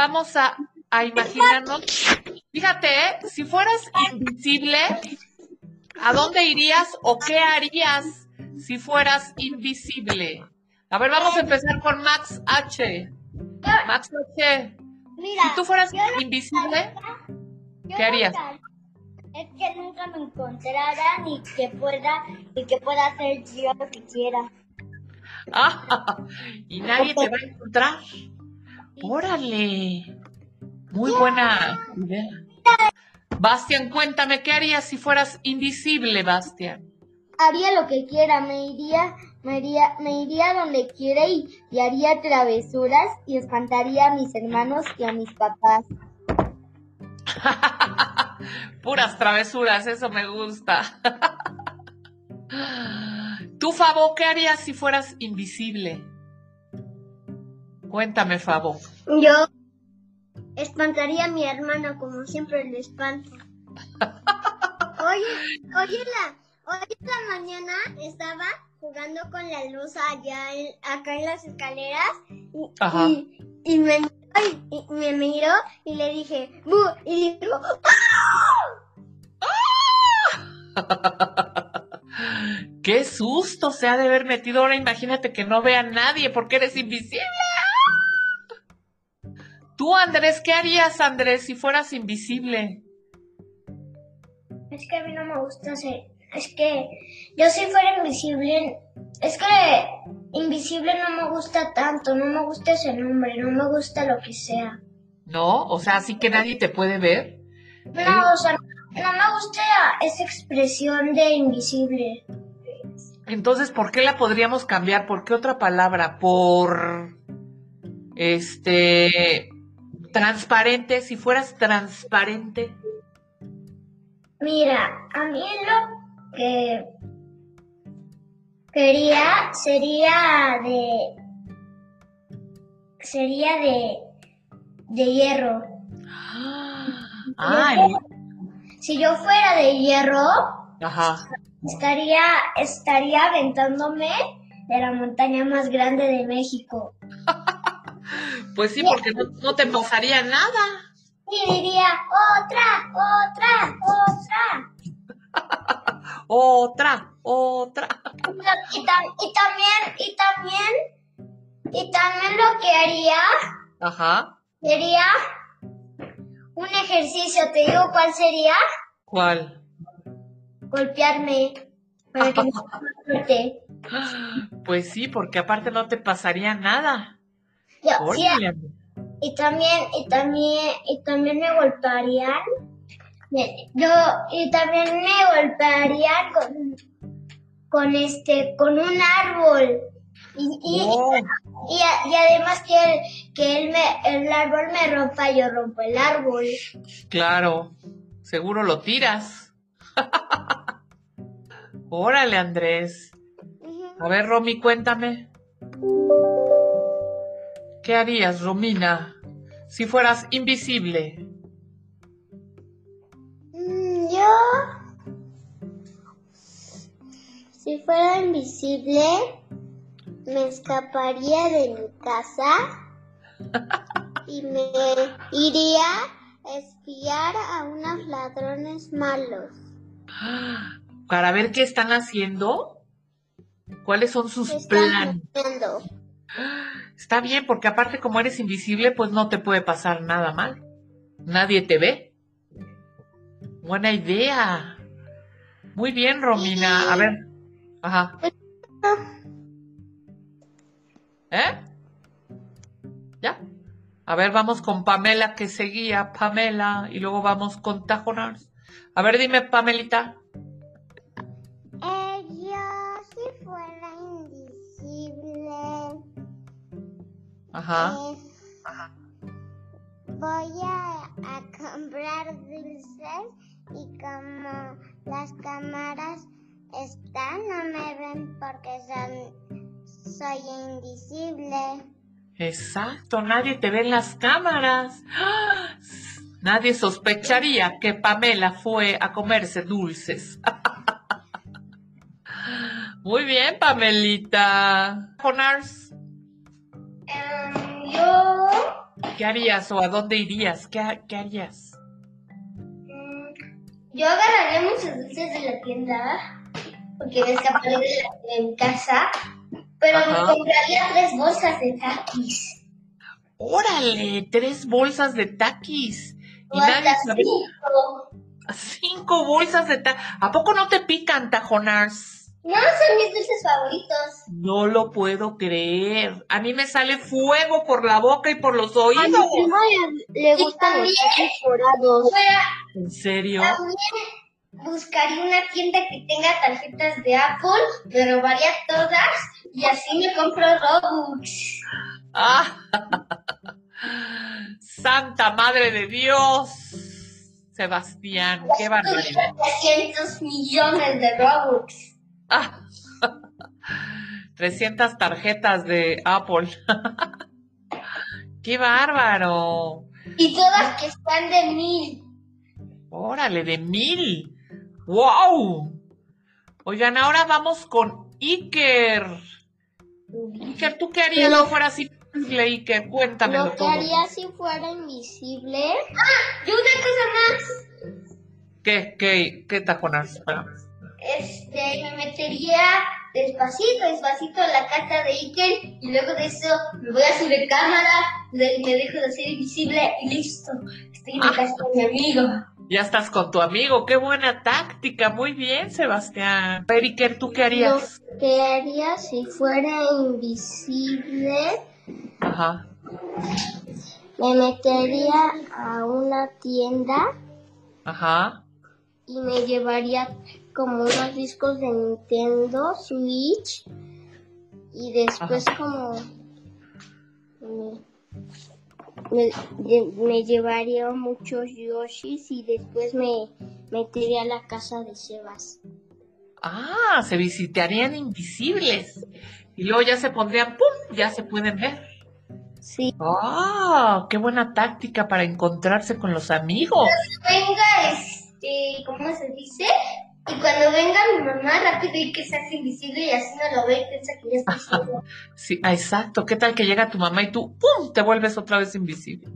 Vamos a, a imaginarnos, fíjate, ¿eh? si fueras invisible, ¿a dónde irías o qué harías si fueras invisible? A ver, vamos a empezar con Max H. Max H. Mira, Si tú fueras invisible, ¿qué harías? Es que nunca me encontraran y que pueda y que pueda hacer yo lo que quiera. ah, y nadie te va a encontrar. Órale, muy buena idea. Bastian, cuéntame, ¿qué harías si fueras invisible, Bastian? Haría lo que quiera, me iría, me iría, me iría donde quiera y, y haría travesuras y espantaría a mis hermanos y a mis papás. Puras travesuras, eso me gusta. Tú, Fabo, ¿qué harías si fueras invisible? Cuéntame, Fabo. Yo espantaría a mi hermano como siempre lo espanto. Hoy, hoy, en la, hoy en la mañana estaba jugando con la luz allá en- acá en las escaleras y, Ajá. y, y me, ay, y me miró y le dije "Bu", y dijo ¡Qué susto se ha de haber metido! Ahora imagínate que no vea a nadie porque eres invisible. Tú, Andrés, ¿qué harías, Andrés, si fueras invisible? Es que a mí no me gusta ser. Es que yo si fuera invisible. Es que invisible no me gusta tanto. No me gusta ese nombre. No me gusta lo que sea. ¿No? O sea, así que nadie te puede ver. No, o sea, no me gusta esa expresión de invisible. Entonces, ¿por qué la podríamos cambiar? ¿Por qué otra palabra? Por este transparente, si fueras transparente. Mira, a mí lo que quería sería de. sería de. de hierro. Ah, Si yo fuera de hierro, ajá. estaría, estaría aventándome de la montaña más grande de México. Pues sí, porque no, no te pasaría nada. Y diría, otra, otra, otra. Otra, otra. Y, tam- y también, y también, y también lo que haría, Ajá. sería un ejercicio. ¿Te digo cuál sería? ¿Cuál? Golpearme para que me más fuerte. Pues sí, porque aparte no te pasaría nada. Yo- sí, Órale. y también, y también, y también me golpearían. Yo, y también me golpearían con, con este, con un árbol. Y, y, y, además que, el, que él me, el árbol me rompa, yo rompo el árbol. claro. Seguro lo tiras. Órale, Andrés. A ver, Romy, cuéntame. ¿Qué harías, Romina, si fueras invisible? Mm, Yo, si fuera invisible, me escaparía de mi casa y me iría a espiar a unos ladrones malos. Para ver qué están haciendo. ¿Cuáles son sus planes? haciendo. Está bien, porque aparte como eres invisible, pues no te puede pasar nada mal. Nadie te ve. Buena idea. Muy bien, Romina. A ver. Ajá. ¿Eh? ¿Ya? A ver, vamos con Pamela que seguía. Pamela. Y luego vamos con Tajonars. A ver, dime, Pamelita. Ajá. voy a, a comprar dulces y como las cámaras están, no me ven porque son, soy invisible. Exacto, nadie te ve en las cámaras. ¡Ah! Nadie sospecharía que Pamela fue a comerse dulces. Muy bien, Pamelita. Jonars. ¿Qué harías o a dónde irías? ¿Qué, qué harías? Mm, Yo agarraría muchos dulces de la tienda porque me escaparé de, la- de mi casa, pero me compraría tres bolsas de taquis. Órale, tres bolsas de taquis. Y nadie cinco. Cinco bolsas de taquis. ¿A poco no te pican, tajonars? No, son mis dulces favoritos. No lo puedo creer. A mí me sale fuego por la boca y por los A mi oídos. prima le, le gustan los taquis dorados. ¿En serio? También buscaría una tienda que tenga tarjetas de Apple, me robaría todas y así me compro Robux. Ah. Santa Madre de Dios. Sebastián, qué barbaridad. 300 millones de Robux. Ah. 300 tarjetas de Apple. qué bárbaro. Y todas que están de mil. Órale, de mil. ¡Wow! Oigan, ahora vamos con Iker. Iker, ¿tú qué harías Lo- si fueras invisible, Iker? Cuéntamelo Lo que haría si fuera invisible. ¡Ah! Y una cosa más. ¿Qué, qué, qué tajonas? Espera. Este, me metería despacito, despacito a la casa de Iker y luego de eso me voy a su recámara, de- me dejo de ser invisible y listo. Estoy en la casa de mi amigo. Ya estás con tu amigo, qué buena táctica. Muy bien, Sebastián. Ver, Iker, ¿tú qué harías? Que haría si fuera invisible, Ajá. me metería a una tienda Ajá. y me llevaría como unos discos de Nintendo Switch y después como me, me- lle- me llevaría muchos Yoshis y después me metería a la casa de Sebas. Ah, se visitarían invisibles. Y luego ya se pondrían, ¡pum! Ya se pueden ver. Sí. ¡Ah! ¡Qué buena táctica para encontrarse con los amigos! Venga, este, ¿cómo se dice? Y cuando venga mi mamá, rápido y que se hace invisible y así no lo ve y piensa que ya está solo. Sí, ah, exacto. ¿Qué tal que llega tu mamá y tú, ¡pum! te vuelves otra vez invisible?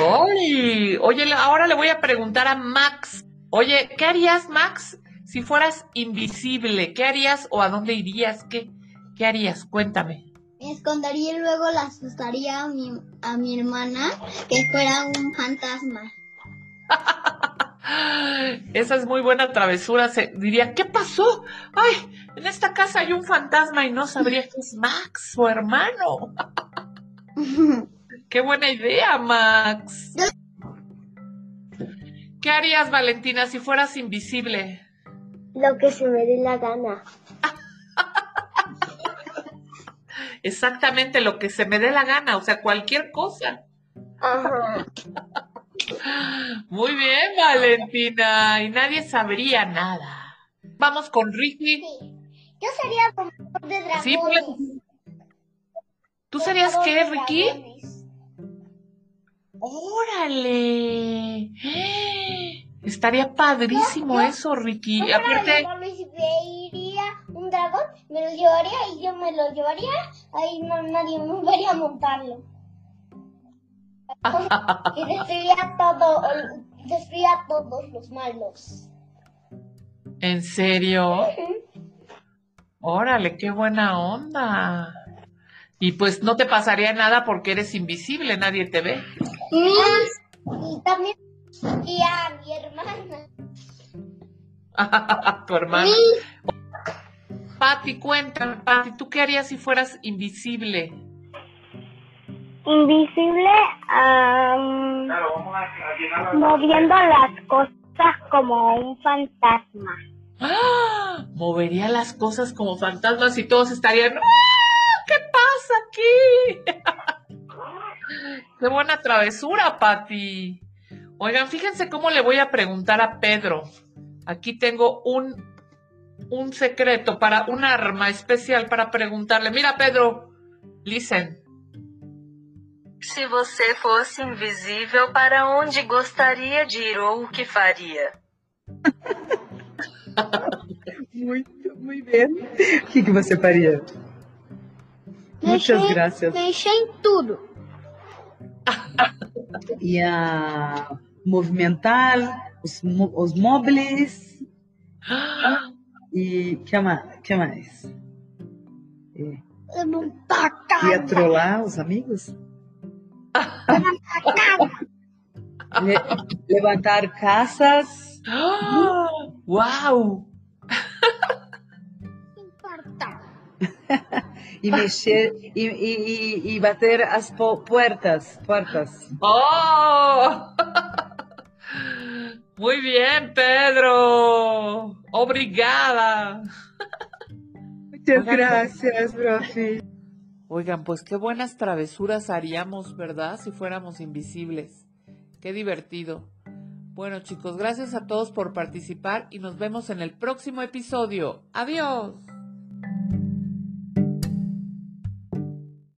¡Oye! Oye, ahora le voy a preguntar a Max. Oye, ¿qué harías, Max, si fueras invisible? ¿Qué harías o a dónde irías? ¿Qué, qué harías? Cuéntame. Me escondería y luego la asustaría a mi, a mi hermana que fuera un fantasma. Esa es muy buena travesura. Se diría, ¿qué pasó? Ay, en esta casa hay un fantasma y no sabría que es Max, su hermano. Qué buena idea, Max. ¿Qué harías, Valentina, si fueras invisible? Lo que se me dé la gana. Exactamente lo que se me dé la gana, o sea, cualquier cosa. Ajá. Muy bien, Valentina. Y nadie sabría nada. Vamos con Ricky. Yo sería domador de dragones. Sí, pues. ¿Tú serías qué, Ricky? dragones. ¡Órale! Estaría padrísimo eso, Ricky. Aparte, si vería un dragón, me lo llevaría y yo me lo llevaría. Ahí no, nadie me vería montarlo. Y destruiría todo, destruiría a todos los malos. ¿en serio? Órale, qué buena onda. Y pues no te pasaría nada porque eres invisible, nadie te ve. Y también y a mi hermana. tu hermano. Pati, cuéntame, Pati, ¿tú qué harías si fueras invisible? Invisible am, moviendo las cosas como un fantasma. ¡Ah! Movería las cosas como fantasmas y todos estarían. ¡Ah! ¿Qué pasa aquí? Qué buena travesura, Pati. Oigan, fíjense cómo le voy a preguntar a Pedro. Aquí tengo un, un secreto para un arma especial para preguntarle. Mira, Pedro, listen. Se você fosse invisível, para onde gostaria de ir ou o que faria? Muito, muito bem. O que, que você faria? Muitas graças. Mexer em tudo. Ia movimentar os, os móveis e que mais? Que mais? É, Levantar ia trollar os amigos? Le- levantar casas ¡Wow! e mexer e, e, e, e bater as po- puertas, portas. ¡Oh! Muy bien, Pedro. Obrigada. Muchas gracias, profe. Oigan, pues qué buenas travesuras haríamos, ¿verdad? Si fuéramos invisibles. Qué divertido. Bueno, chicos, gracias a todos por participar y nos vemos en el próximo episodio. Adiós.